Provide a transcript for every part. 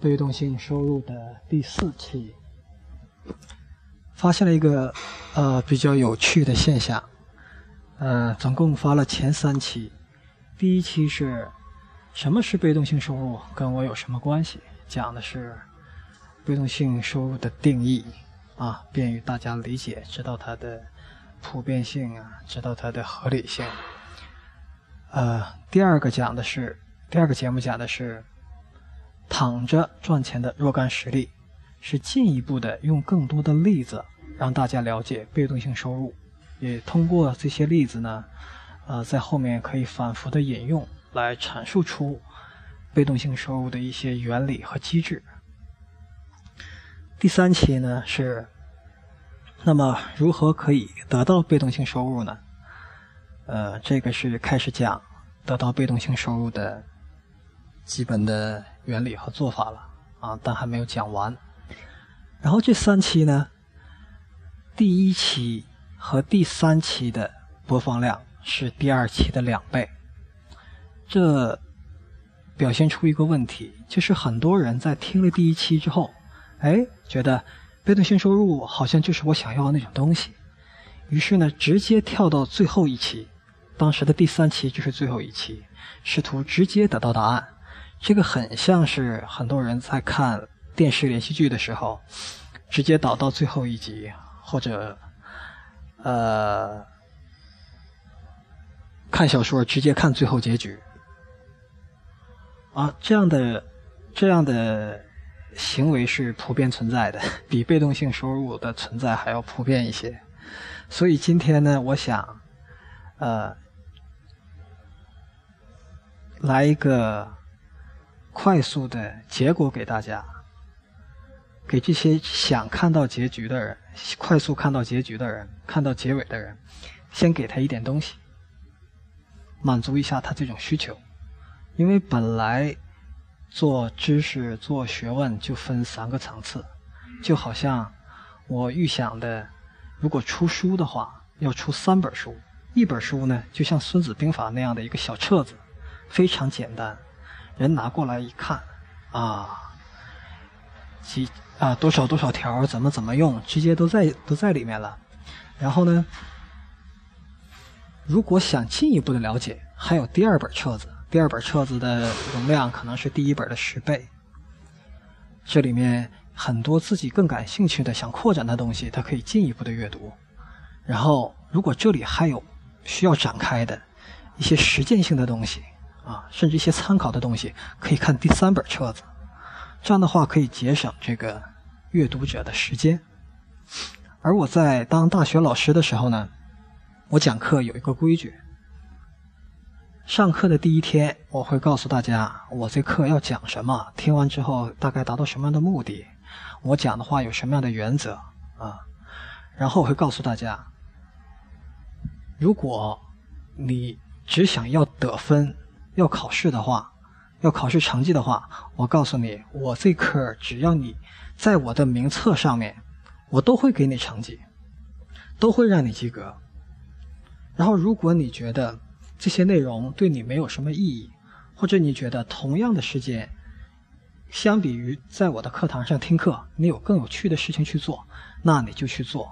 被动性收入的第四期，发现了一个呃比较有趣的现象。呃，总共发了前三期，第一期是什么是被动性收入，跟我有什么关系？讲的是被动性收入的定义啊，便于大家理解，知道它的普遍性啊，知道它的合理性。呃，第二个讲的是第二个节目讲的是躺着赚钱的若干实例，是进一步的用更多的例子让大家了解被动性收入。也通过这些例子呢，呃，在后面可以反复的引用来阐述出被动性收入的一些原理和机制。第三期呢是，那么如何可以得到被动性收入呢？呃，这个是开始讲得到被动性收入的基本的原理和做法了啊，但还没有讲完。然后这三期呢，第一期。和第三期的播放量是第二期的两倍，这表现出一个问题，就是很多人在听了第一期之后，哎，觉得被动性收入好像就是我想要的那种东西，于是呢，直接跳到最后一期，当时的第三期就是最后一期，试图直接得到答案。这个很像是很多人在看电视连续剧的时候，直接导到最后一集，或者。呃，看小说直接看最后结局啊，这样的这样的行为是普遍存在的，比被动性收入的存在还要普遍一些。所以今天呢，我想呃来一个快速的结果给大家，给这些想看到结局的人。快速看到结局的人，看到结尾的人，先给他一点东西，满足一下他这种需求。因为本来做知识、做学问就分三个层次，就好像我预想的，如果出书的话，要出三本书。一本书呢，就像《孙子兵法》那样的一个小册子，非常简单，人拿过来一看，啊，几。啊，多少多少条，怎么怎么用，直接都在都在里面了。然后呢，如果想进一步的了解，还有第二本册子，第二本册子的容量可能是第一本的十倍。这里面很多自己更感兴趣的、想扩展的东西，它可以进一步的阅读。然后，如果这里还有需要展开的一些实践性的东西啊，甚至一些参考的东西，可以看第三本册子。这样的话可以节省这个阅读者的时间。而我在当大学老师的时候呢，我讲课有一个规矩：上课的第一天，我会告诉大家我这课要讲什么，听完之后大概达到什么样的目的，我讲的话有什么样的原则啊。然后会告诉大家，如果你只想要得分、要考试的话。要考试成绩的话，我告诉你，我这科只要你在我的名册上面，我都会给你成绩，都会让你及格。然后，如果你觉得这些内容对你没有什么意义，或者你觉得同样的时间，相比于在我的课堂上听课，你有更有趣的事情去做，那你就去做。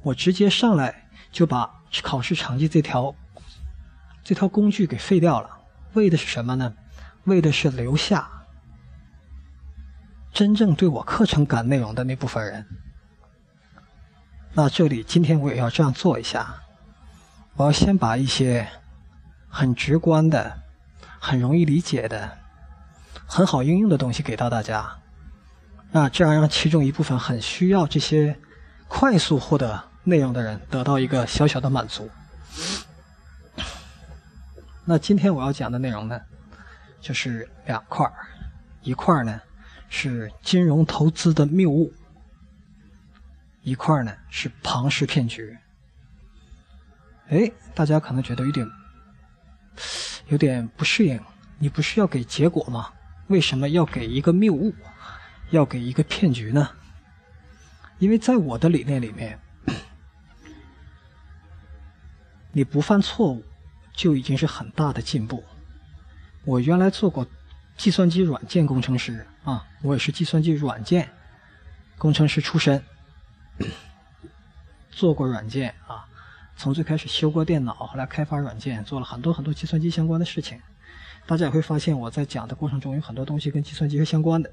我直接上来就把考试成绩这条这条工具给废掉了，为的是什么呢？为的是留下真正对我课程感内容的那部分人。那这里今天我也要这样做一下，我要先把一些很直观的、很容易理解的、很好应用的东西给到大家。那这样让其中一部分很需要这些快速获得内容的人得到一个小小的满足。那今天我要讲的内容呢？就是两块，一块呢是金融投资的谬误，一块呢是庞氏骗局。哎，大家可能觉得有点有点不适应，你不是要给结果吗？为什么要给一个谬误，要给一个骗局呢？因为在我的理念里面，你不犯错误就已经是很大的进步。我原来做过计算机软件工程师啊，我也是计算机软件工程师出身，做过软件啊，从最开始修过电脑，后来开发软件，做了很多很多计算机相关的事情。大家也会发现，我在讲的过程中有很多东西跟计算机是相关的。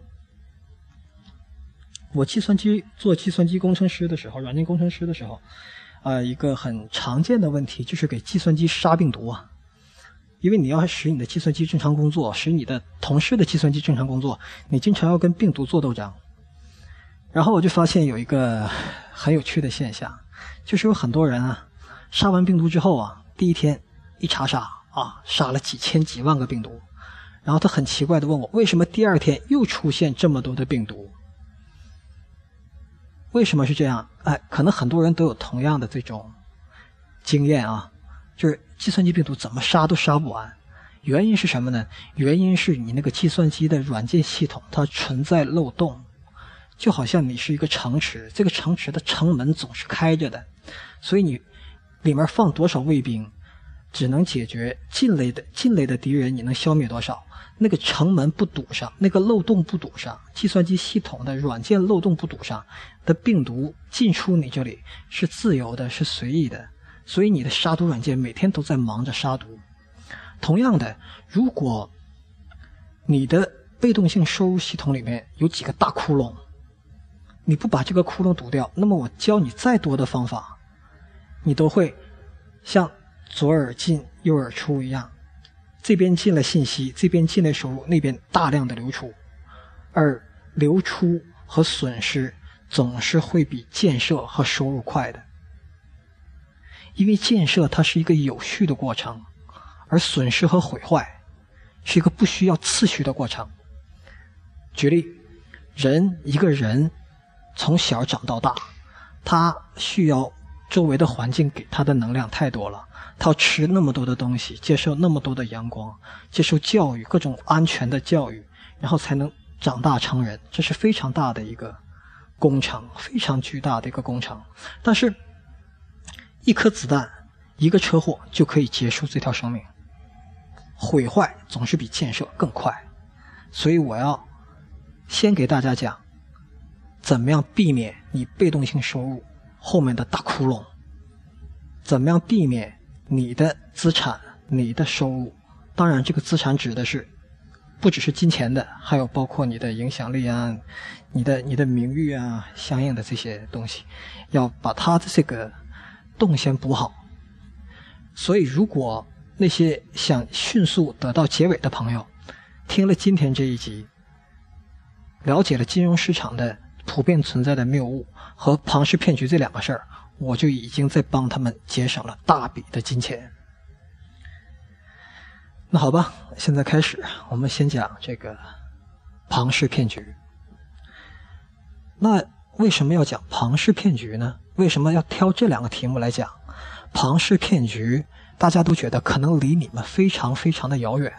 我计算机做计算机工程师的时候，软件工程师的时候，呃，一个很常见的问题就是给计算机杀病毒啊。因为你要使你的计算机正常工作，使你的同事的计算机正常工作，你经常要跟病毒做斗争。然后我就发现有一个很有趣的现象，就是有很多人啊，杀完病毒之后啊，第一天一查杀啊，杀了几千几万个病毒，然后他很奇怪的问我，为什么第二天又出现这么多的病毒？为什么是这样？哎，可能很多人都有同样的这种经验啊。就是计算机病毒怎么杀都杀不完，原因是什么呢？原因是你那个计算机的软件系统它存在漏洞，就好像你是一个城池，这个城池的城门总是开着的，所以你里面放多少卫兵，只能解决近类的近类的敌人，你能消灭多少？那个城门不堵上，那个漏洞不堵上，计算机系统的软件漏洞不堵上，的病毒进出你这里是自由的，是随意的。所以你的杀毒软件每天都在忙着杀毒。同样的，如果你的被动性收入系统里面有几个大窟窿，你不把这个窟窿堵掉，那么我教你再多的方法，你都会像左耳进右耳出一样，这边进了信息，这边进了收入，那边大量的流出，而流出和损失总是会比建设和收入快的。因为建设它是一个有序的过程，而损失和毁坏是一个不需要次序的过程。举例，人一个人从小长到大，他需要周围的环境给他的能量太多了，他要吃那么多的东西，接受那么多的阳光，接受教育各种安全的教育，然后才能长大成人，这是非常大的一个工程，非常巨大的一个工程。但是。一颗子弹，一个车祸就可以结束这条生命。毁坏总是比建设更快，所以我要先给大家讲，怎么样避免你被动性收入后面的大窟窿，怎么样避免你的资产、你的收入。当然，这个资产指的是不只是金钱的，还有包括你的影响力啊、你的你的名誉啊，相应的这些东西，要把它的这个。洞先补好，所以如果那些想迅速得到结尾的朋友，听了今天这一集，了解了金融市场的普遍存在的谬误和庞氏骗局这两个事儿，我就已经在帮他们节省了大笔的金钱。那好吧，现在开始，我们先讲这个庞氏骗局。那为什么要讲庞氏骗局呢？为什么要挑这两个题目来讲？庞氏骗局，大家都觉得可能离你们非常非常的遥远。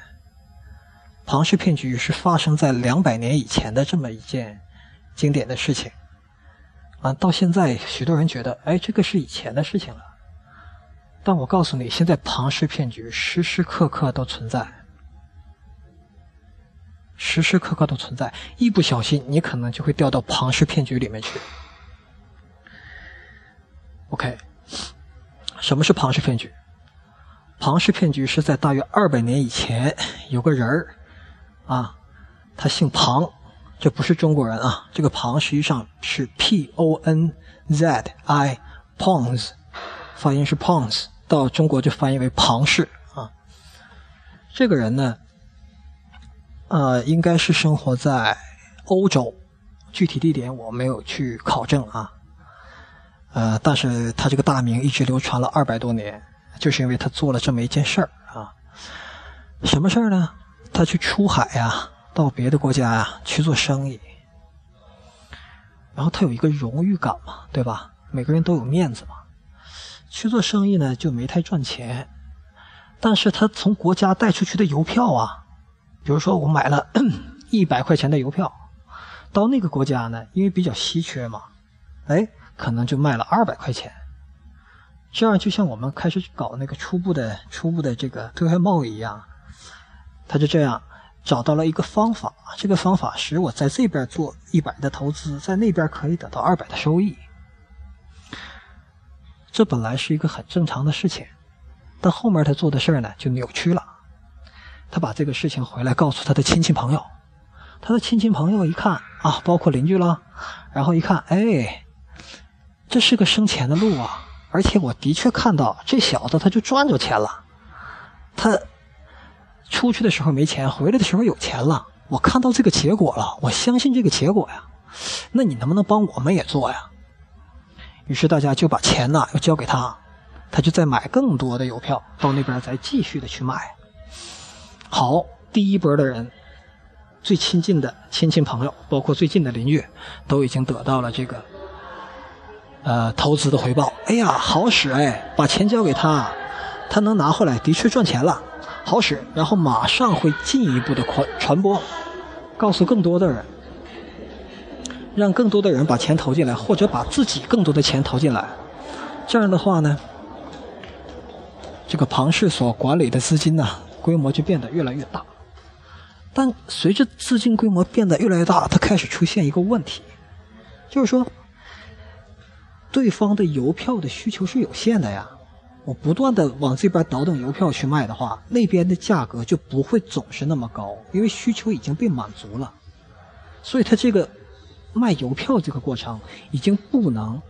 庞氏骗局是发生在两百年以前的这么一件经典的事情啊，到现在许多人觉得，哎，这个是以前的事情了。但我告诉你，现在庞氏骗局时时刻刻都存在，时时刻刻都存在，一不小心你可能就会掉到庞氏骗局里面去。OK，什么是庞氏骗局？庞氏骗局是在大约二百年以前，有个人儿啊，他姓庞，这不是中国人啊，这个庞实际上是 P O N Z I，Pons，发音是 Pons，到中国就翻译为庞氏啊。这个人呢，呃，应该是生活在欧洲，具体地点我没有去考证啊。呃，但是他这个大名一直流传了二百多年，就是因为他做了这么一件事儿啊。什么事儿呢？他去出海呀，到别的国家呀去做生意，然后他有一个荣誉感嘛，对吧？每个人都有面子嘛。去做生意呢，就没太赚钱，但是他从国家带出去的邮票啊，比如说我买了 一百块钱的邮票，到那个国家呢，因为比较稀缺嘛，哎。可能就卖了二百块钱，这样就像我们开始搞那个初步的、初步的这个对外贸易一样，他就这样，找到了一个方法，这个方法使我在这边做一百的投资，在那边可以得到二百的收益。这本来是一个很正常的事情，但后面他做的事儿呢就扭曲了。他把这个事情回来告诉他的亲戚朋友，他的亲戚朋友一看啊，包括邻居了，然后一看，哎，这是个生钱的路啊！而且我的确看到这小子他就赚着钱了，他出去的时候没钱，回来的时候有钱了。我看到这个结果了，我相信这个结果呀。那你能不能帮我们也做呀？于是大家就把钱呢要交给他，他就再买更多的邮票到那边再继续的去卖。好，第一波的人，最亲近的亲戚朋友，包括最近的邻居，都已经得到了这个，呃，投资的回报。哎呀，好使哎，把钱交给他，他能拿回来，的确赚钱了，好使。然后马上会进一步的传传播，告诉更多的人，让更多的人把钱投进来，或者把自己更多的钱投进来。这样的话呢，这个庞氏所管理的资金呢。规模就变得越来越大，但随着资金规模变得越来越大，它开始出现一个问题，就是说，对方的邮票的需求是有限的呀。我不断的往这边倒腾邮票去卖的话，那边的价格就不会总是那么高，因为需求已经被满足了。所以，他这个卖邮票这个过程已经不能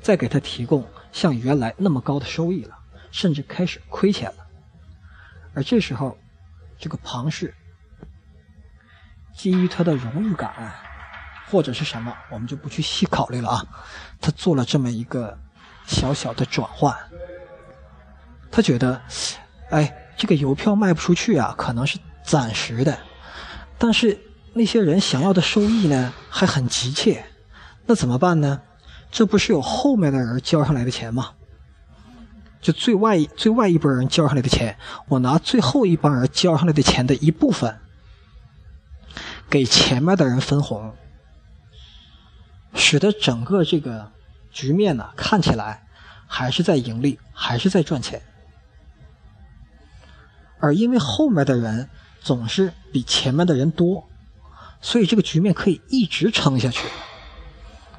再给他提供像原来那么高的收益了，甚至开始亏钱了。而这时候，这个庞氏基于他的荣誉感，或者是什么，我们就不去细考虑了啊。他做了这么一个小小的转换，他觉得，哎，这个邮票卖不出去啊，可能是暂时的，但是那些人想要的收益呢，还很急切，那怎么办呢？这不是有后面的人交上来的钱吗？就最外最外一波人交上来的钱，我拿最后一帮人交上来的钱的一部分，给前面的人分红，使得整个这个局面呢看起来还是在盈利，还是在赚钱。而因为后面的人总是比前面的人多，所以这个局面可以一直撑下去。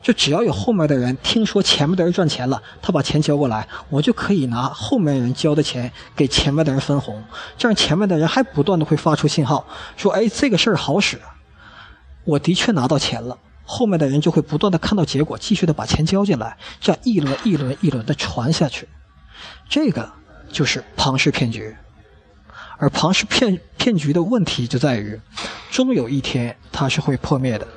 就只要有后面的人听说前面的人赚钱了，他把钱交过来，我就可以拿后面人交的钱给前面的人分红。这样前面的人还不断的会发出信号，说：“哎，这个事儿好使，我的确拿到钱了。”后面的人就会不断的看到结果，继续的把钱交进来，这样一轮一轮一轮的传下去。这个就是庞氏骗局。而庞氏骗骗局的问题就在于，终有一天它是会破灭的。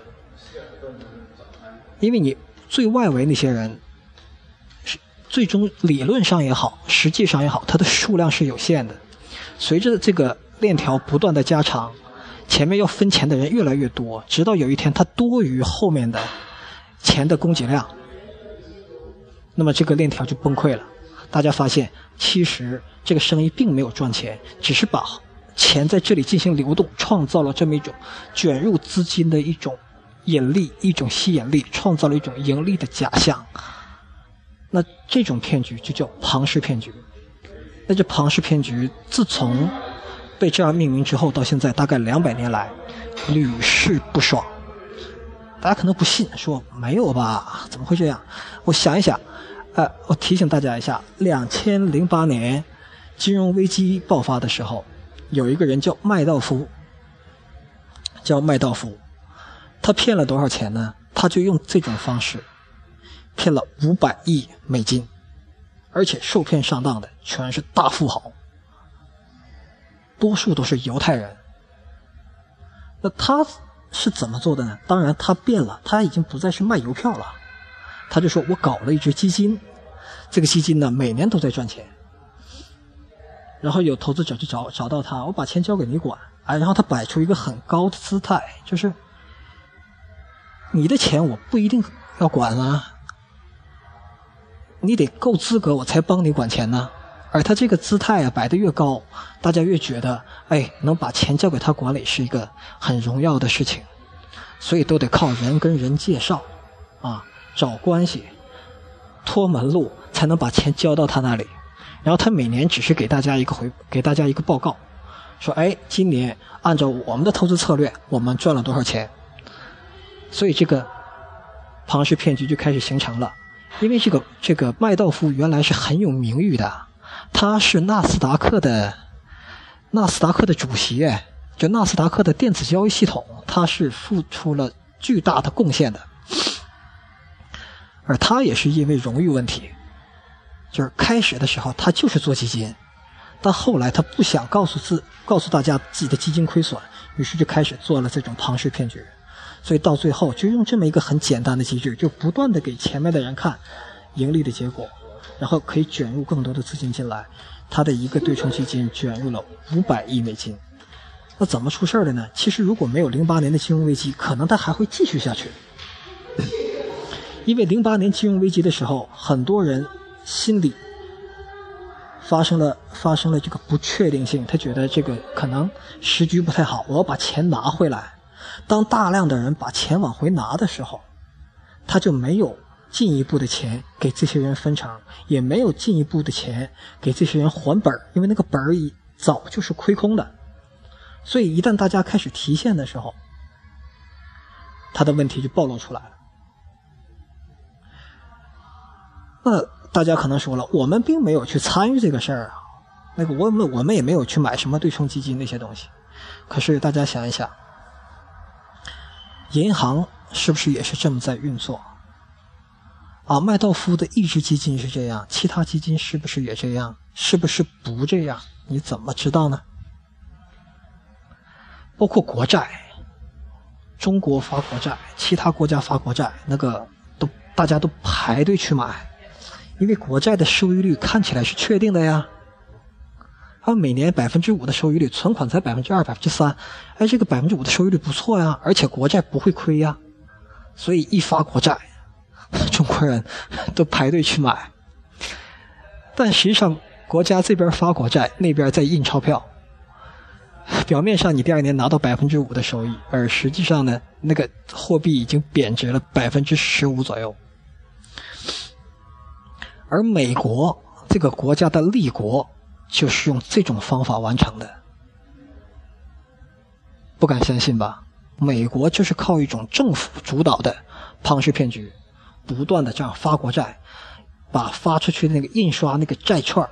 因为你最外围那些人，是最终理论上也好，实际上也好，它的数量是有限的。随着这个链条不断的加长，前面要分钱的人越来越多，直到有一天它多于后面的钱的供给量，那么这个链条就崩溃了。大家发现，其实这个生意并没有赚钱，只是把钱在这里进行流动，创造了这么一种卷入资金的一种。引力一种吸引力，创造了一种盈利的假象。那这种骗局就叫庞氏骗局。那这庞氏骗局自从被这样命名之后，到现在大概两百年来屡试不爽。大家可能不信，说没有吧？怎么会这样？我想一想，呃，我提醒大家一下：两千零八年金融危机爆发的时候，有一个人叫麦道夫，叫麦道夫。他骗了多少钱呢？他就用这种方式骗了五百亿美金，而且受骗上当的全是大富豪，多数都是犹太人。那他是怎么做的呢？当然，他变了，他已经不再是卖邮票了，他就说我搞了一只基金，这个基金呢每年都在赚钱，然后有投资者就找找到他，我把钱交给你管，哎，然后他摆出一个很高的姿态，就是。你的钱我不一定要管啊，你得够资格我才帮你管钱呢。而他这个姿态啊摆得越高，大家越觉得，哎，能把钱交给他管理是一个很荣耀的事情，所以都得靠人跟人介绍，啊，找关系，托门路才能把钱交到他那里。然后他每年只是给大家一个回，给大家一个报告，说，哎，今年按照我们的投资策略，我们赚了多少钱？所以这个庞氏骗局就开始形成了。因为这个这个麦道夫原来是很有名誉的，他是纳斯达克的纳斯达克的主席，就纳斯达克的电子交易系统，他是付出了巨大的贡献的。而他也是因为荣誉问题，就是开始的时候他就是做基金，但后来他不想告诉自告诉大家自己的基金亏损，于是就开始做了这种庞氏骗局。所以到最后就用这么一个很简单的机制，就不断的给前面的人看盈利的结果，然后可以卷入更多的资金进来。他的一个对冲基金卷入了五百亿美金。那怎么出事的呢？其实如果没有零八年的金融危机，可能他还会继续下去。因为零八年金融危机的时候，很多人心里发生了发生了这个不确定性，他觉得这个可能时局不太好，我要把钱拿回来。当大量的人把钱往回拿的时候，他就没有进一步的钱给这些人分成，也没有进一步的钱给这些人还本因为那个本儿已早就是亏空的。所以一旦大家开始提现的时候，他的问题就暴露出来了。那大家可能说了，我们并没有去参与这个事儿啊，那个我们我们也没有去买什么对冲基金那些东西。可是大家想一想。银行是不是也是这么在运作？啊，麦道夫的一只基金是这样，其他基金是不是也这样？是不是不这样？你怎么知道呢？包括国债，中国发国债，其他国家发国债，那个都大家都排队去买，因为国债的收益率看起来是确定的呀。它每年百分之五的收益率，存款才百分之二、百分之三，哎，这个百分之五的收益率不错呀，而且国债不会亏呀，所以一发国债，中国人都排队去买。但实际上，国家这边发国债，那边在印钞票，表面上你第二年拿到百分之五的收益，而实际上呢，那个货币已经贬值了百分之十五左右。而美国这个国家的立国。就是用这种方法完成的，不敢相信吧？美国就是靠一种政府主导的庞氏骗局，不断的这样发国债，把发出去那个印刷那个债券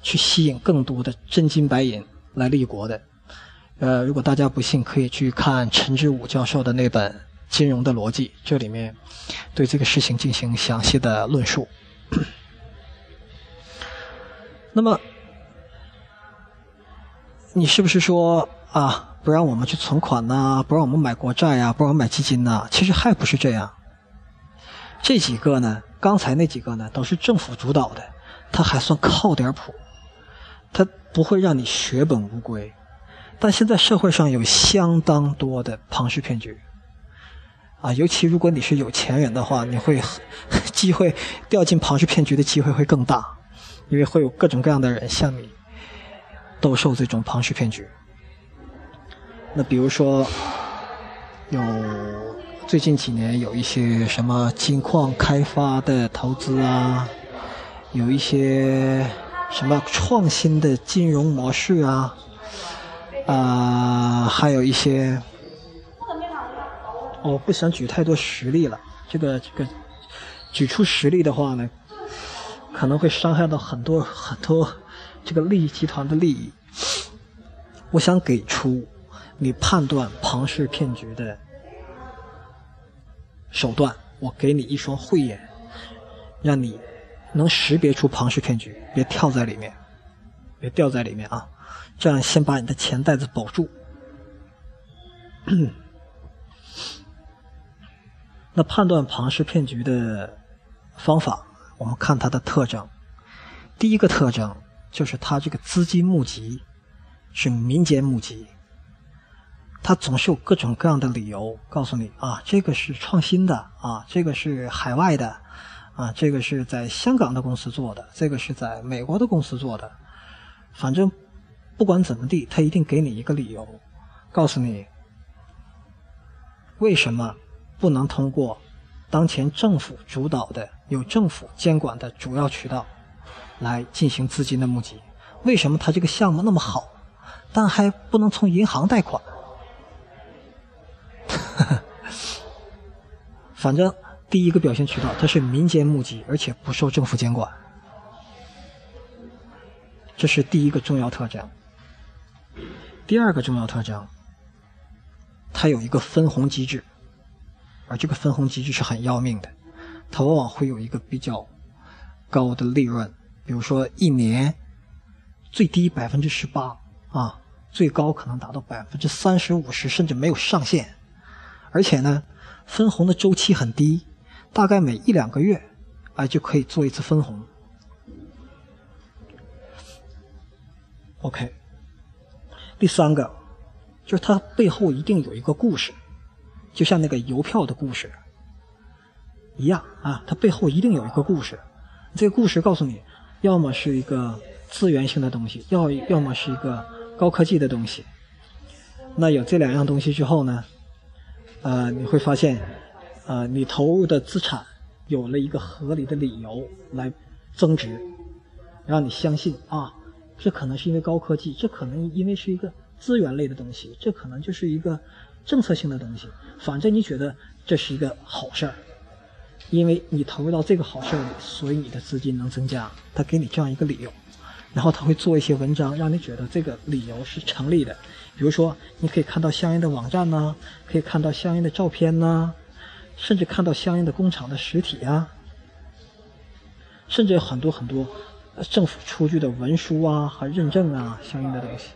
去吸引更多的真金白银来立国的。呃，如果大家不信，可以去看陈志武教授的那本《金融的逻辑》，这里面对这个事情进行详细的论述。那么。你是不是说啊，不让我们去存款呐，不让我们买国债呀，不让我们买基金呐？其实还不是这样。这几个呢，刚才那几个呢，都是政府主导的，它还算靠点谱，它不会让你血本无归。但现在社会上有相当多的庞氏骗局，啊，尤其如果你是有钱人的话，你会 机会掉进庞氏骗局的机会会更大，因为会有各种各样的人向你。兜售这种庞氏骗局，那比如说，有最近几年有一些什么金矿开发的投资啊，有一些什么创新的金融模式啊，啊，还有一些，我不想举太多实例了，这个这个举出实例的话呢，可能会伤害到很多很多。这个利益集团的利益，我想给出你判断庞氏骗局的手段。我给你一双慧眼，让你能识别出庞氏骗局，别跳在里面，别掉在里面啊！这样先把你的钱袋子保住。那判断庞氏骗局的方法，我们看它的特征。第一个特征。就是它这个资金募集是民间募集，他总是有各种各样的理由告诉你啊，这个是创新的啊，这个是海外的啊，这个是在香港的公司做的，这个是在美国的公司做的，反正不管怎么地，他一定给你一个理由，告诉你为什么不能通过当前政府主导的、有政府监管的主要渠道。来进行资金的募集，为什么他这个项目那么好？但还不能从银行贷款。反正第一个表现渠道，它是民间募集，而且不受政府监管，这是第一个重要特征。第二个重要特征，它有一个分红机制，而这个分红机制是很要命的，它往往会有一个比较高的利润，比如说一年最低百分之十八啊，最高可能达到百分之三十五十，甚至没有上限，而且呢，分红的周期很低，大概每一两个月啊就可以做一次分红。OK。第三个，就是它背后一定有一个故事，就像那个邮票的故事一样啊，它背后一定有一个故事。这个故事告诉你，要么是一个资源性的东西，要要么是一个高科技的东西。那有这两样东西之后呢，呃，你会发现，呃，你投入的资产有了一个合理的理由来增值，让你相信啊。这可能是因为高科技，这可能因为是一个资源类的东西，这可能就是一个政策性的东西。反正你觉得这是一个好事儿，因为你投入到这个好事儿里，所以你的资金能增加。他给你这样一个理由，然后他会做一些文章，让你觉得这个理由是成立的。比如说，你可以看到相应的网站呐，可以看到相应的照片呐，甚至看到相应的工厂的实体啊，甚至有很多很多。政府出具的文书啊和认证啊，相应的东西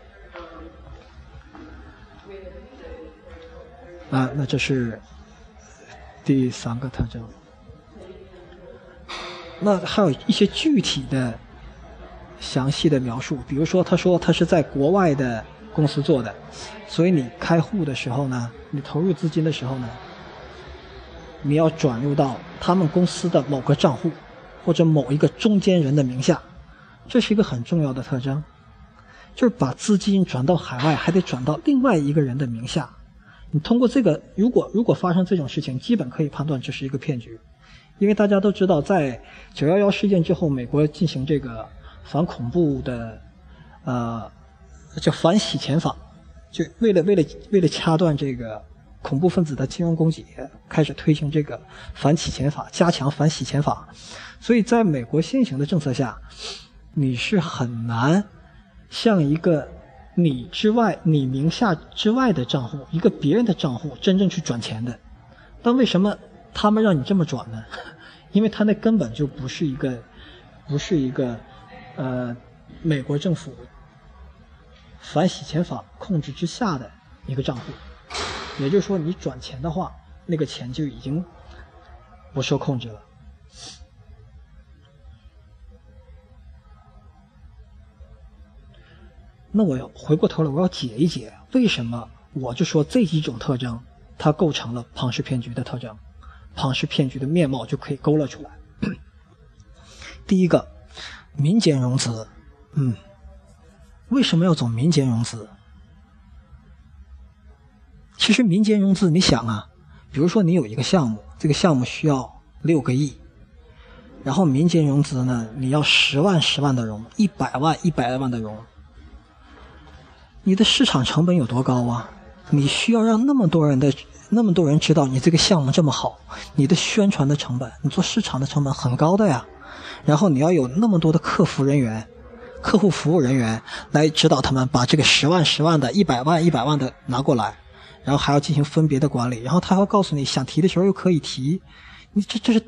啊，那这是第三个特征。那还有一些具体的、详细的描述，比如说，他说他是在国外的公司做的，所以你开户的时候呢，你投入资金的时候呢，你要转入到他们公司的某个账户。或者某一个中间人的名下，这是一个很重要的特征，就是把资金转到海外，还得转到另外一个人的名下。你通过这个，如果如果发生这种事情，基本可以判断这是一个骗局，因为大家都知道，在九幺幺事件之后，美国进行这个反恐怖的，呃，叫反洗钱法，就为了为了为了掐断这个。恐怖分子的金融供给开始推行这个反洗钱法，加强反洗钱法，所以在美国现行的政策下，你是很难像一个你之外、你名下之外的账户、一个别人的账户真正去转钱的。但为什么他们让你这么转呢？因为他那根本就不是一个，不是一个，呃，美国政府反洗钱法控制之下的一个账户。也就是说，你转钱的话，那个钱就已经不受控制了。那我要回过头来，我要解一解，为什么我就说这几种特征，它构成了庞氏骗局的特征，庞氏骗局的面貌就可以勾勒出来。第一个，民间融资，嗯，为什么要走民间融资？其实民间融资，你想啊，比如说你有一个项目，这个项目需要六个亿，然后民间融资呢，你要十万十万的融，一百万一百万的融，你的市场成本有多高啊？你需要让那么多人的那么多人知道你这个项目这么好，你的宣传的成本，你做市场的成本很高的呀。然后你要有那么多的客服人员、客户服务人员来指导他们把这个十万十万的、一百万一百万的拿过来。然后还要进行分别的管理，然后他还会告诉你想提的时候又可以提，你这这是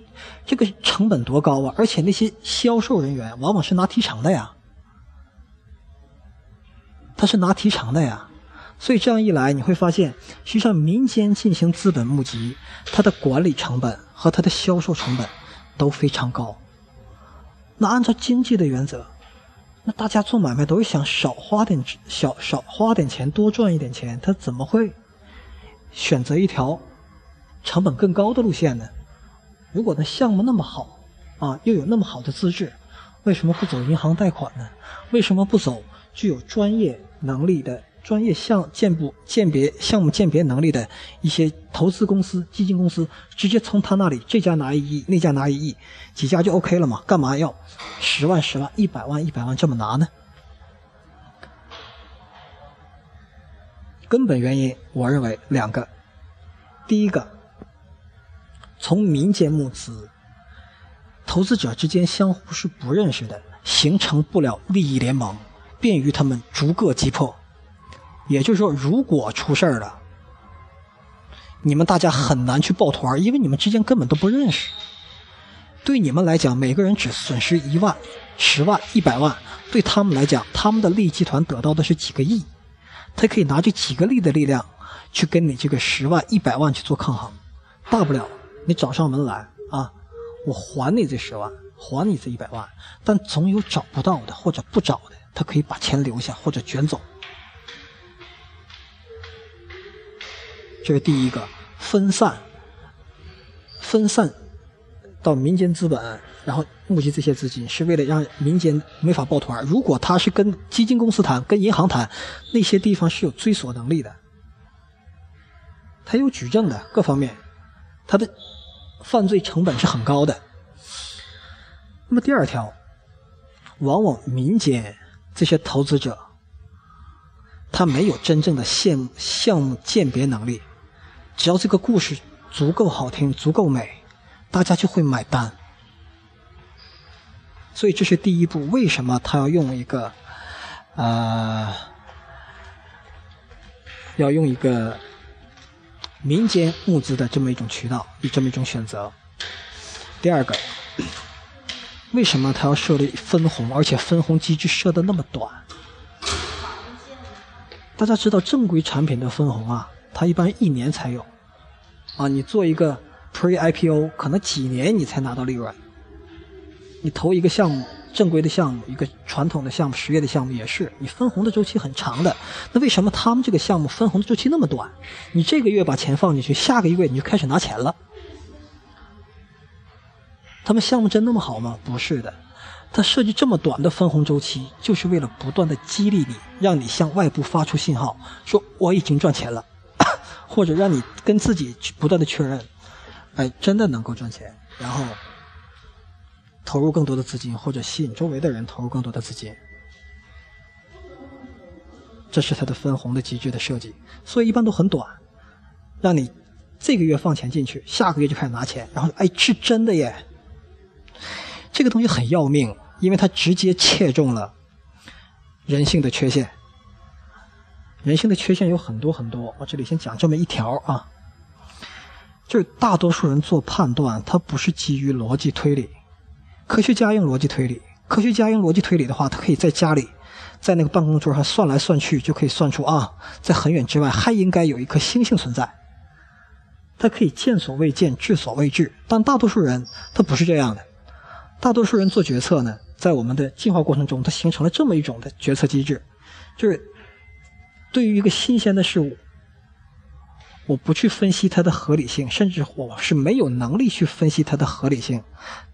这个成本多高啊！而且那些销售人员往往是拿提成的呀，他是拿提成的呀，所以这样一来你会发现，实际上民间进行资本募集，它的管理成本和它的销售成本都非常高。那按照经济的原则，那大家做买卖都是想少花点小少花点钱多赚一点钱，他怎么会？选择一条成本更高的路线呢？如果那项目那么好啊，又有那么好的资质，为什么不走银行贷款呢？为什么不走具有专业能力的专业项鉴不鉴别项目鉴别能力的一些投资公司、基金公司，直接从他那里这家拿一亿，那家拿一亿，几家就 OK 了嘛？干嘛要十万、十万、一百万、一百万这么拿呢？根本原因，我认为两个。第一个，从民间募资，投资者之间相互是不认识的，形成不了利益联盟，便于他们逐个击破。也就是说，如果出事儿了，你们大家很难去抱团，因为你们之间根本都不认识。对你们来讲，每个人只损失一万、十万、一百万；对他们来讲，他们的利益集团得到的是几个亿，他可以拿这几个亿的力量去跟你这个十万、一百万去做抗衡。大不了你找上门来啊，我还你这十万，还你这一百万。但总有找不到的或者不找的，他可以把钱留下或者卷走。这是第一个分散，分散。到民间资本，然后募集这些资金，是为了让民间没法抱团。如果他是跟基金公司谈、跟银行谈，那些地方是有追索能力的，他有举证的，各方面，他的犯罪成本是很高的。那么第二条，往往民间这些投资者，他没有真正的项项目鉴别能力，只要这个故事足够好听、足够美。大家就会买单，所以这是第一步。为什么他要用一个，呃，要用一个民间募资的这么一种渠道，以这么一种选择？第二个，为什么他要设立分红，而且分红机制设的那么短？大家知道正规产品的分红啊，它一般一年才有，啊，你做一个。Pre-IPO 可能几年你才拿到利润，你投一个项目，正规的项目，一个传统的项目，实业的项目也是，你分红的周期很长的。那为什么他们这个项目分红的周期那么短？你这个月把钱放进去，下个月你就开始拿钱了？他们项目真那么好吗？不是的，他设计这么短的分红周期，就是为了不断的激励你，让你向外部发出信号，说我已经赚钱了，或者让你跟自己去不断的确认。哎，真的能够赚钱，然后投入更多的资金，或者吸引周围的人投入更多的资金，这是它的分红的机制的设计。所以一般都很短，让你这个月放钱进去，下个月就开始拿钱，然后哎，是真的耶！这个东西很要命，因为它直接切中了人性的缺陷。人性的缺陷有很多很多，我这里先讲这么一条啊。就是大多数人做判断，他不是基于逻辑推理。科学家用逻辑推理，科学家用逻辑推理的话，他可以在家里，在那个办公桌上算来算去，就可以算出啊，在很远之外还应该有一颗星星存在。他可以见所未见，知所未知。但大多数人他不是这样的。大多数人做决策呢，在我们的进化过程中，它形成了这么一种的决策机制，就是对于一个新鲜的事物。我不去分析它的合理性，甚至我是没有能力去分析它的合理性，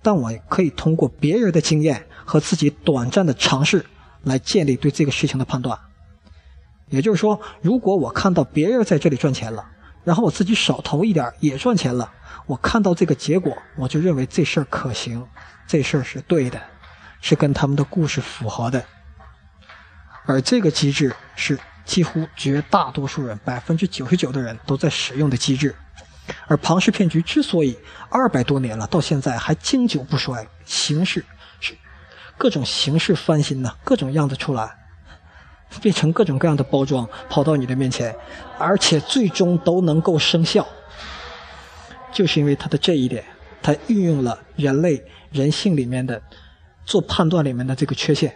但我可以通过别人的经验和自己短暂的尝试来建立对这个事情的判断。也就是说，如果我看到别人在这里赚钱了，然后我自己少投一点也赚钱了，我看到这个结果，我就认为这事儿可行，这事儿是对的，是跟他们的故事符合的，而这个机制是。几乎绝大多数人，百分之九十九的人都在使用的机制，而庞氏骗局之所以二百多年了，到现在还经久不衰，形式是各种形式翻新呢，各种样子出来，变成各种各样的包装，跑到你的面前，而且最终都能够生效，就是因为它的这一点，它运用了人类人性里面的做判断里面的这个缺陷。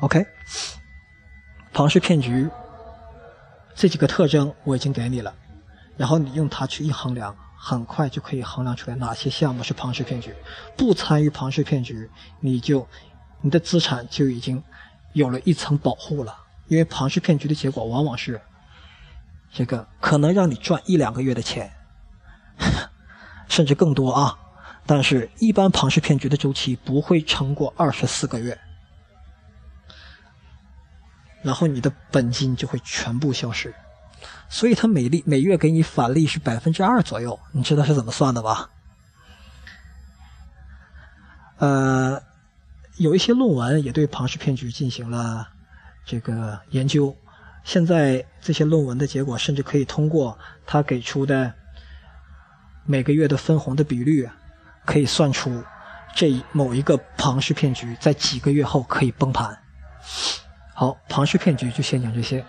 OK，庞氏骗局这几个特征我已经给你了，然后你用它去一衡量，很快就可以衡量出来哪些项目是庞氏骗局。不参与庞氏骗局，你就你的资产就已经有了一层保护了。因为庞氏骗局的结果往往是这个可能让你赚一两个月的钱，甚至更多啊。但是，一般庞氏骗局的周期不会超过二十四个月。然后你的本金就会全部消失，所以他每利每月给你返利是百分之二左右，你知道是怎么算的吧？呃，有一些论文也对庞氏骗局进行了这个研究。现在这些论文的结果，甚至可以通过他给出的每个月的分红的比率，可以算出这某一个庞氏骗局在几个月后可以崩盘。好，庞氏骗局就先讲这些。